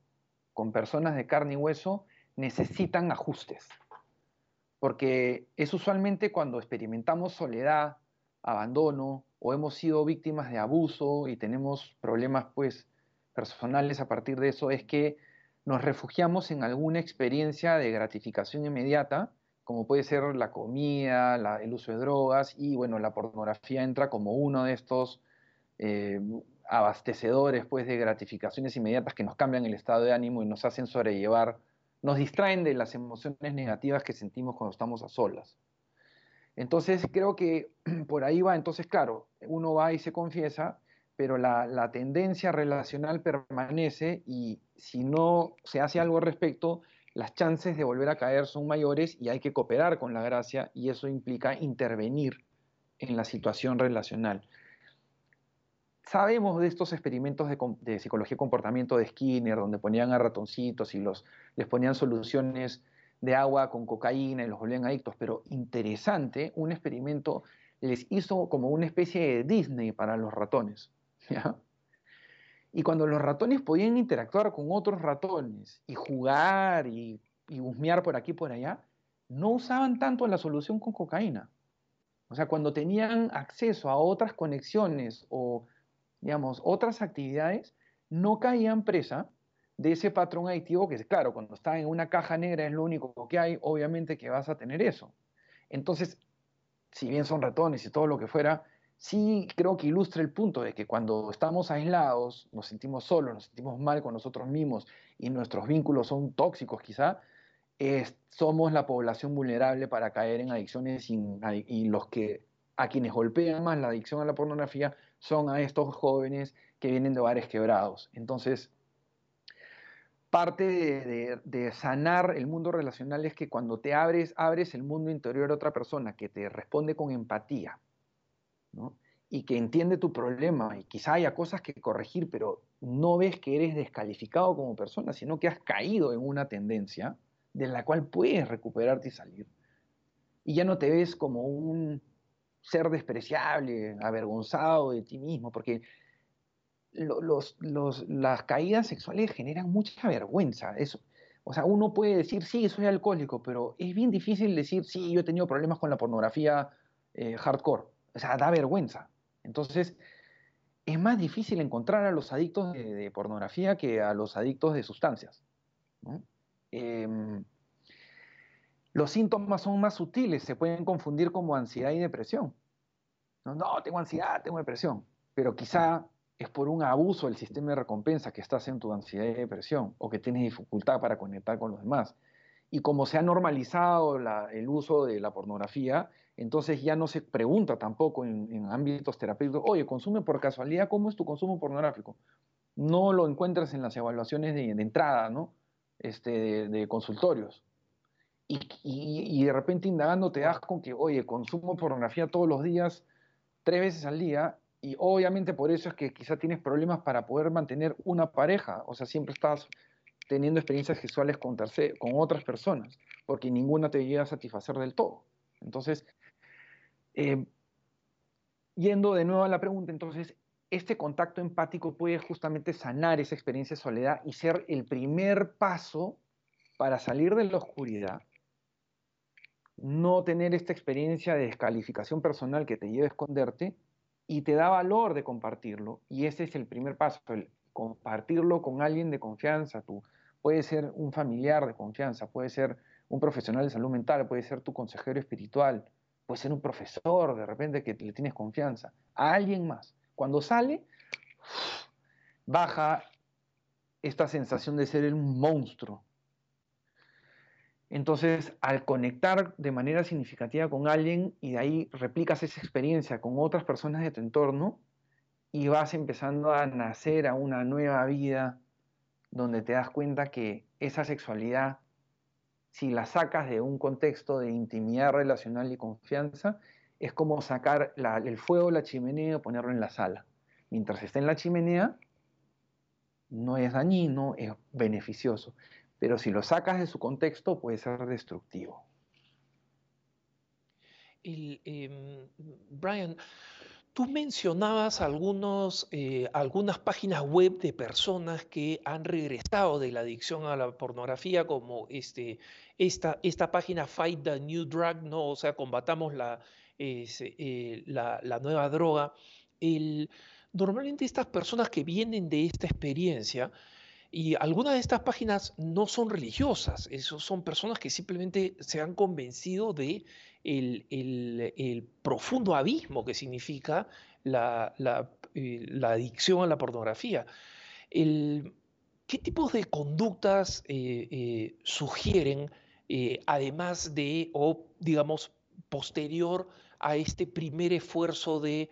con personas de carne y hueso necesitan ajustes, porque es usualmente cuando experimentamos soledad, abandono o hemos sido víctimas de abuso y tenemos problemas pues personales a partir de eso es que nos refugiamos en alguna experiencia de gratificación inmediata, como puede ser la comida, el uso de drogas y bueno, la pornografía entra como uno de estos eh, abastecedores pues de gratificaciones inmediatas que nos cambian el estado de ánimo y nos hacen sobrellevar, nos distraen de las emociones negativas que sentimos cuando estamos a solas. Entonces creo que por ahí va, entonces claro, uno va y se confiesa, pero la, tendencia relacional permanece y si no se hace algo al respecto, las chances de volver a caer son mayores y hay que cooperar con la gracia y eso implica intervenir en la situación relacional. Sabemos de estos experimentos de, psicología y comportamiento de Skinner, donde ponían a ratoncitos y los, les ponían soluciones de agua con cocaína y los volvían adictos, pero interesante, un experimento les hizo como una especie de Disney para los ratones. Y cuando los ratones podían interactuar con otros ratones y jugar y, y husmear por aquí y por allá, no usaban tanto la solución con cocaína. O sea, cuando tenían acceso a otras conexiones o, digamos, otras actividades, no caían presa de ese patrón adictivo que, claro, cuando está en una caja negra es lo único que hay, obviamente que vas a tener eso. Entonces, si bien son ratones y todo lo que fuera, sí creo que ilustra el punto de que cuando estamos aislados, nos sentimos solos, nos sentimos mal con nosotros mismos y nuestros vínculos son tóxicos quizá, somos la población vulnerable para caer en adicciones y los que a quienes golpean más la adicción a la pornografía son a estos jóvenes que vienen de hogares quebrados. Entonces, parte de, sanar el mundo relacional es que cuando te abres, abres el mundo interior a otra persona que te responde con empatía y que entiende tu problema y quizá haya cosas que corregir, pero no ves que eres descalificado como persona, sino que has caído en una tendencia de la cual puedes recuperarte y salir. Y ya no te ves como un ser despreciable, avergonzado de ti mismo, porque los, las caídas sexuales generan mucha vergüenza. Eso. O sea, uno puede decir, sí, soy alcohólico, pero es bien difícil decir, sí, yo he tenido problemas con la pornografía eh, hardcore. O sea, da vergüenza. Entonces, es más difícil encontrar a los adictos de, pornografía que a los adictos de sustancias. Em, los síntomas son más sutiles, se pueden confundir como ansiedad y depresión. No, no tengo ansiedad, tengo depresión, pero quizá es por un abuso del sistema de recompensa que estás en tu ansiedad y depresión o que tienes dificultad para conectar con los demás. Y como se ha normalizado el uso de la pornografía, entonces ya no se pregunta tampoco en, ámbitos terapéuticos, oye, consume por casualidad, ¿cómo es tu consumo pornográfico? No lo encuentras en las evaluaciones de, entrada, ¿no? Este, de, consultorios. Y, y, de repente indagando te das con que, oye, consumo pornografía todos los días, tres veces al día, y obviamente por eso es que quizá tienes problemas para poder mantener una pareja, o sea, siempre estás teniendo experiencias sexuales con, con otras personas, porque ninguna te llega a satisfacer del todo. Entonces, eh, yendo de nuevo a la pregunta, entonces, este contacto empático puede justamente sanar esa experiencia de soledad y ser el primer paso para salir de la oscuridad, no tener esta experiencia de descalificación personal que te lleva a esconderte y te da valor de compartirlo. Y ese es el primer paso, el compartirlo con alguien de confianza. Tú, puede ser un familiar de confianza, puede ser un profesional de salud mental, puede ser tu consejero espiritual, puede ser un profesor de repente que le tienes confianza, a alguien más. Cuando sale, baja esta sensación de ser un monstruo, entonces, al conectar de manera significativa con alguien y de ahí replicas esa experiencia con otras personas de tu entorno y vas empezando a nacer a una nueva vida donde te das cuenta que esa sexualidad, si la sacas de un contexto de intimidad relacional y confianza, es como sacar el fuego de la chimenea y ponerlo en la sala. Mientras está en la chimenea, no es dañino, es beneficioso pero si lo sacas de su contexto puede ser destructivo. Em, Brian, tú mencionabas algunos, eh, algunas páginas web de personas que han regresado de la adicción a la pornografía, como este, esta, esta página Fight the New Drug, ¿no? o sea, combatamos la, eh, la, nueva droga. normalmente estas personas que vienen de esta experiencia, y algunas de estas páginas no son religiosas, esos son personas que simplemente se han convencido de el, profundo abismo que significa la, eh, adicción a la pornografía. ¿Qué tipos de conductas eh, eh, sugieren, además de, o digamos, posterior a este primer esfuerzo de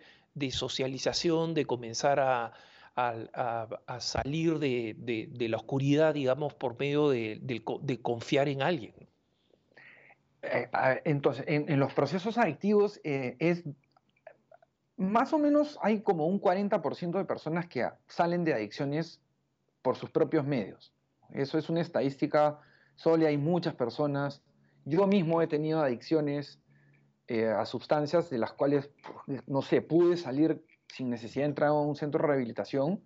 socialización, de comenzar a, a, salir de, la oscuridad, digamos, por medio de, confiar en alguien. Eh, entonces, en, los procesos adictivos eh, es más o menos hay como un 40% de personas que salen de adicciones por sus propios medios. Eso es una estadística sólida, hay muchas personas. Yo mismo he tenido adicciones eh, a sustancias de las cuales, no sé, pude salir sin necesidad de entrar a un centro de rehabilitación,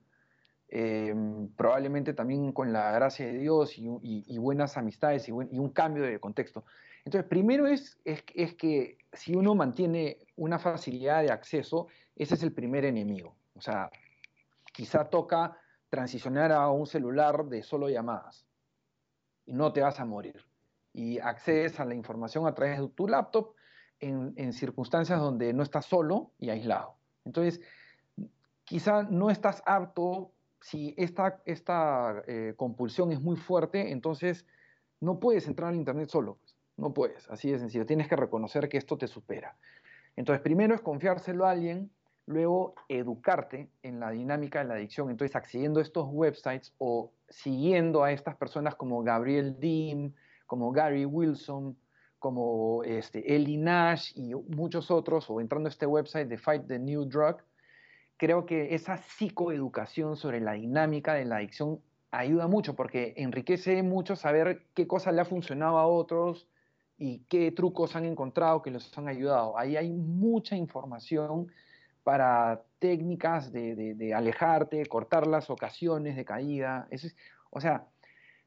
em, probablemente también con la gracia de Dios y, buenas amistades y, un cambio de contexto. Entonces, primero es, es, que si uno mantiene una facilidad de acceso, ese es el primer enemigo. O sea, quizá toca transicionar a un celular de solo llamadas y no te vas a morir. Y accedes a la información a través de tu laptop en, en circunstancias donde no estás solo y aislado. Entonces, quizá no estás apto, si esta, esta eh, compulsión es muy fuerte, entonces no puedes entrar al Internet solo. Pues. No puedes, así de sencillo. Tienes que reconocer que esto te supera. Entonces, primero es confiárselo a alguien, luego educarte en la dinámica de la adicción. Entonces, accediendo a estos websites o siguiendo a estas personas como Gabriel Dean, como Gary Wilson, como este, Ellie Nash y muchos otros, o entrando a este website de Fight the New Drug, creo que esa psicoeducación sobre la dinámica de la adicción ayuda mucho porque enriquece mucho saber qué cosas le ha funcionado a otros y qué trucos han encontrado que los han ayudado. Ahí hay mucha información para técnicas de, alejarte, cortar las ocasiones de caída. o sea,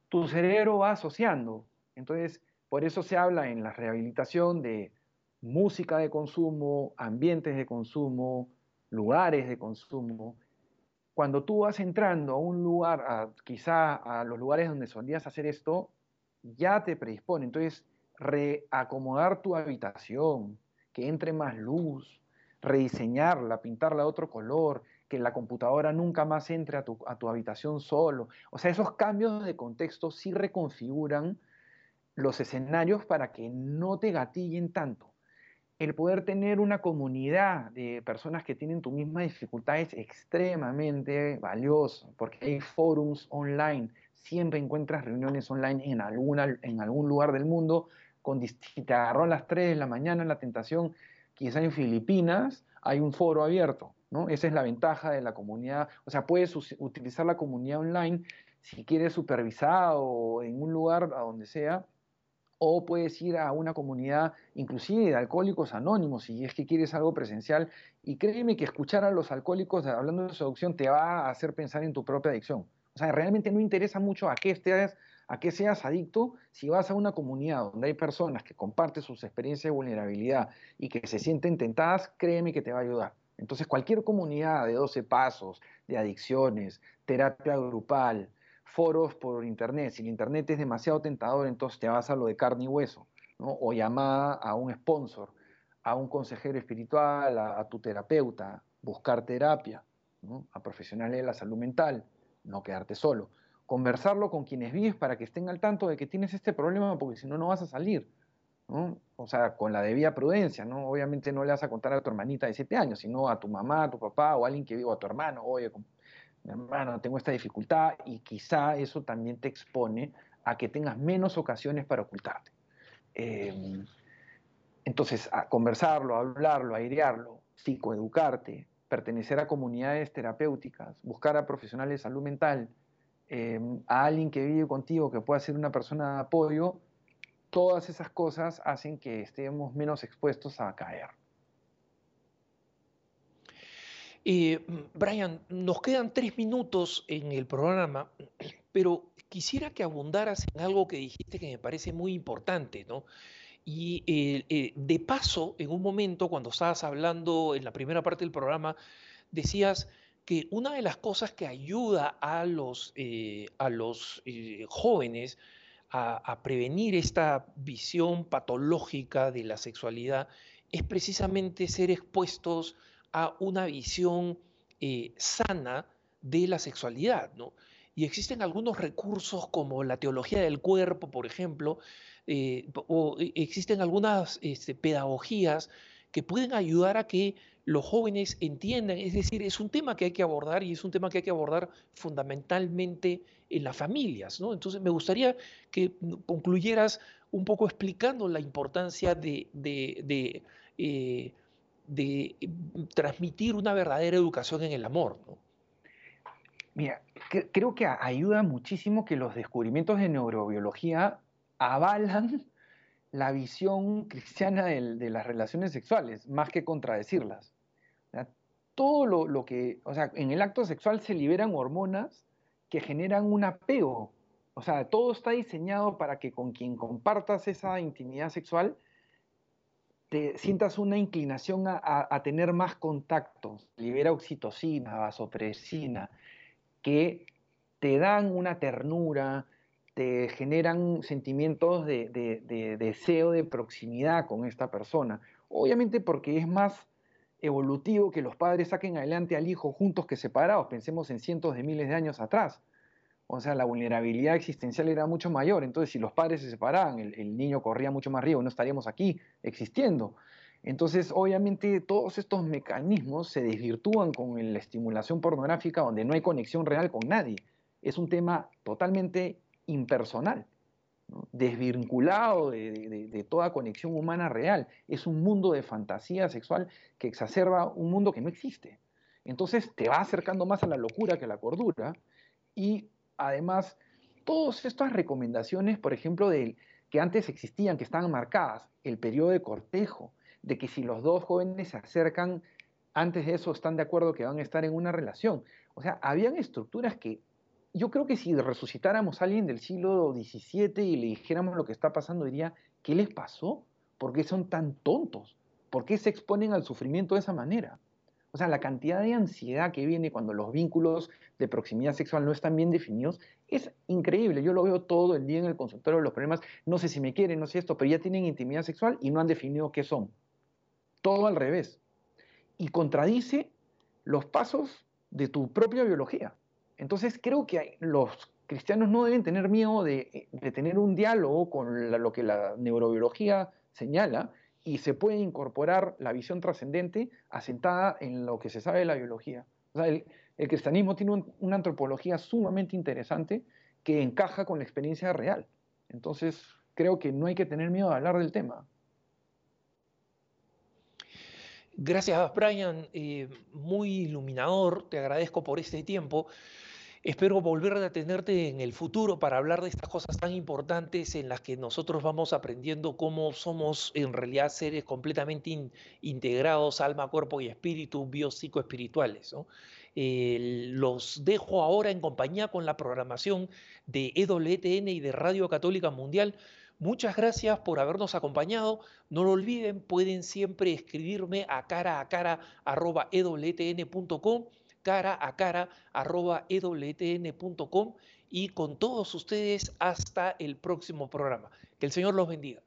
tu cerebro va asociando. Entonces, por eso se habla en la rehabilitación de música de consumo, ambientes de consumo, lugares de consumo. Cuando tú vas entrando a un lugar, quizá a los lugares donde solías hacer esto, ya te predispone. Entonces, reacomodar tu habitación, que entre más luz, rediseñarla, pintarla de otro color, que la computadora nunca más entre a tu, a tu habitación solo. O sea, esos cambios de contexto sí reconfiguran los escenarios para que no te gatillen tanto. El poder tener una comunidad de personas que tienen tu misma dificultad es extremadamente valioso, porque hay forums online, siempre encuentras reuniones online en, alguna, en algún lugar del mundo, con, te agarró a las 3 de la mañana en la tentación, quizá en Filipinas hay un foro abierto, ¿no? Esa es la ventaja de la comunidad, o sea, puedes utilizar la comunidad online si quieres supervisado en un lugar a donde sea, o puedes ir a una comunidad inclusive de alcohólicos anónimos si es que quieres algo presencial y créeme que escuchar a los alcohólicos hablando de su adicción te va a hacer pensar en tu propia adicción. O sea, realmente no interesa mucho a qué estés a qué seas adicto si vas a una comunidad donde hay personas que comparten sus experiencias de vulnerabilidad y que se sienten tentadas, créeme que te va a ayudar. Entonces, cualquier comunidad de 12 pasos, de adicciones, terapia grupal, foros por internet. Si el internet es demasiado tentador, entonces te vas a lo de carne y hueso, ¿no? o llamada a un sponsor, a un consejero espiritual, a, tu terapeuta, buscar terapia, ¿no? a profesionales de la salud mental, no quedarte solo. Conversarlo con quienes vives para que estén al tanto de que tienes este problema, porque si no, no vas a salir. O sea, con la debida prudencia, ¿no? Obviamente no le vas a contar a tu hermanita de 7 años, sino a tu mamá, a tu papá o a alguien que vive, a tu hermano, oye, hermano, tengo esta dificultad y quizá eso también te expone a que tengas menos ocasiones para ocultarte. Em, entonces, a conversarlo, hablarlo, airearlo, psicoeducarte, pertenecer a comunidades terapéuticas, buscar a profesionales de salud mental, em, a alguien que vive contigo, que pueda ser una persona de apoyo, todas esas cosas hacen que estemos menos expuestos a caer. Eh, Brian, nos quedan tres minutos en el programa, pero quisiera que abundaras en algo que dijiste que me parece muy importante, ¿no? Y eh, eh, de paso, en un momento, cuando estabas hablando en la primera parte del programa, decías que una de las cosas que ayuda a los, a los jóvenes a, prevenir esta visión patológica de la sexualidad es precisamente ser expuestos a una visión sana de la sexualidad, ¿no? Y existen algunos recursos como la teología del cuerpo, por ejemplo, eh, o e, existen algunas este, pedagogías que pueden ayudar a que los jóvenes entiendan, es decir, es un tema que hay que abordar y es un tema que hay que abordar fundamentalmente en las familias, ¿no? Entonces me gustaría que concluyeras un poco explicando la importancia de, eh, mm, transmitir una verdadera educación en el amor, ¿no? Mira, creo que ayuda muchísimo que los descubrimientos de neurobiología avalan la visión cristiana de, las relaciones sexuales, más que contradecirlas. todo lo, que, o sea, en el acto sexual se liberan hormonas que generan un apego. O sea, todo está diseñado para que con quien compartas esa intimidad sexual te sientas una inclinación a, tener más contactos. Libera oxitocina, vasopresina, que te dan una ternura, te generan sentimientos de, deseo de proximidad con esta persona. Obviamente porque es más evolutivo que los padres saquen adelante al hijo juntos que separados. Pensemos en cientos de miles de años atrás. O sea, la vulnerabilidad existencial era mucho mayor. Entonces, si los padres se separaban, el, niño corría mucho más riesgo, no estaríamos aquí existiendo. Entonces, obviamente, todos estos mecanismos se desvirtúan con la estimulación pornográfica donde no hay conexión real con nadie. Es un tema totalmente impersonal, desvinculado de, toda conexión humana real. Es un mundo de fantasía sexual que exacerba un mundo que no existe. Entonces, te va acercando más a la locura que a la cordura y además, todas estas recomendaciones, por ejemplo, de, que antes existían, que estaban marcadas, el periodo de cortejo, de que si los dos jóvenes se acercan, antes de eso están de acuerdo que van a estar en una relación. O sea, habían estructuras que yo creo que si resucitáramos a alguien del siglo XVII y le dijéramos lo que está pasando, diría, ¿qué les pasó? ¿Por qué son tan tontos? ¿Por qué se exponen al sufrimiento de esa manera? O sea, la cantidad de ansiedad que viene cuando los vínculos de proximidad sexual no están bien definidos es increíble. Yo lo veo todo el día en el consultorio, los problemas, no sé si me quieren, no sé esto, pero ya tienen intimidad sexual y no han definido qué son todo al revés. Y contradice los pasos de tu propia biología. Entonces creo que los cristianos no deben tener miedo de, tener un diálogo con lo que la neurobiología señala y se puede incorporar la visión trascendente asentada en lo que se sabe de la biología. el, cristianismo tiene una antropología sumamente interesante que encaja con la experiencia real. Entonces creo que no hay que tener miedo de hablar del tema. Gracias, Brian. Eh, muy iluminador. Te agradezco por este tiempo. Espero volver a tenerte en el futuro para hablar de estas cosas tan importantes en las que nosotros vamos aprendiendo cómo somos en realidad seres completamente integrados, alma, cuerpo y espíritu, biopsicoespirituales. ¿no? Los dejo ahora en compañía con la programación de EWTN y de Radio Católica Mundial Muchas gracias por habernos acompañado. No lo olviden, pueden siempre escribirme a cara a cara arroba ewtn.com, cara a cara arroba ewtn.com y con todos ustedes hasta el próximo programa. Que el Señor los bendiga.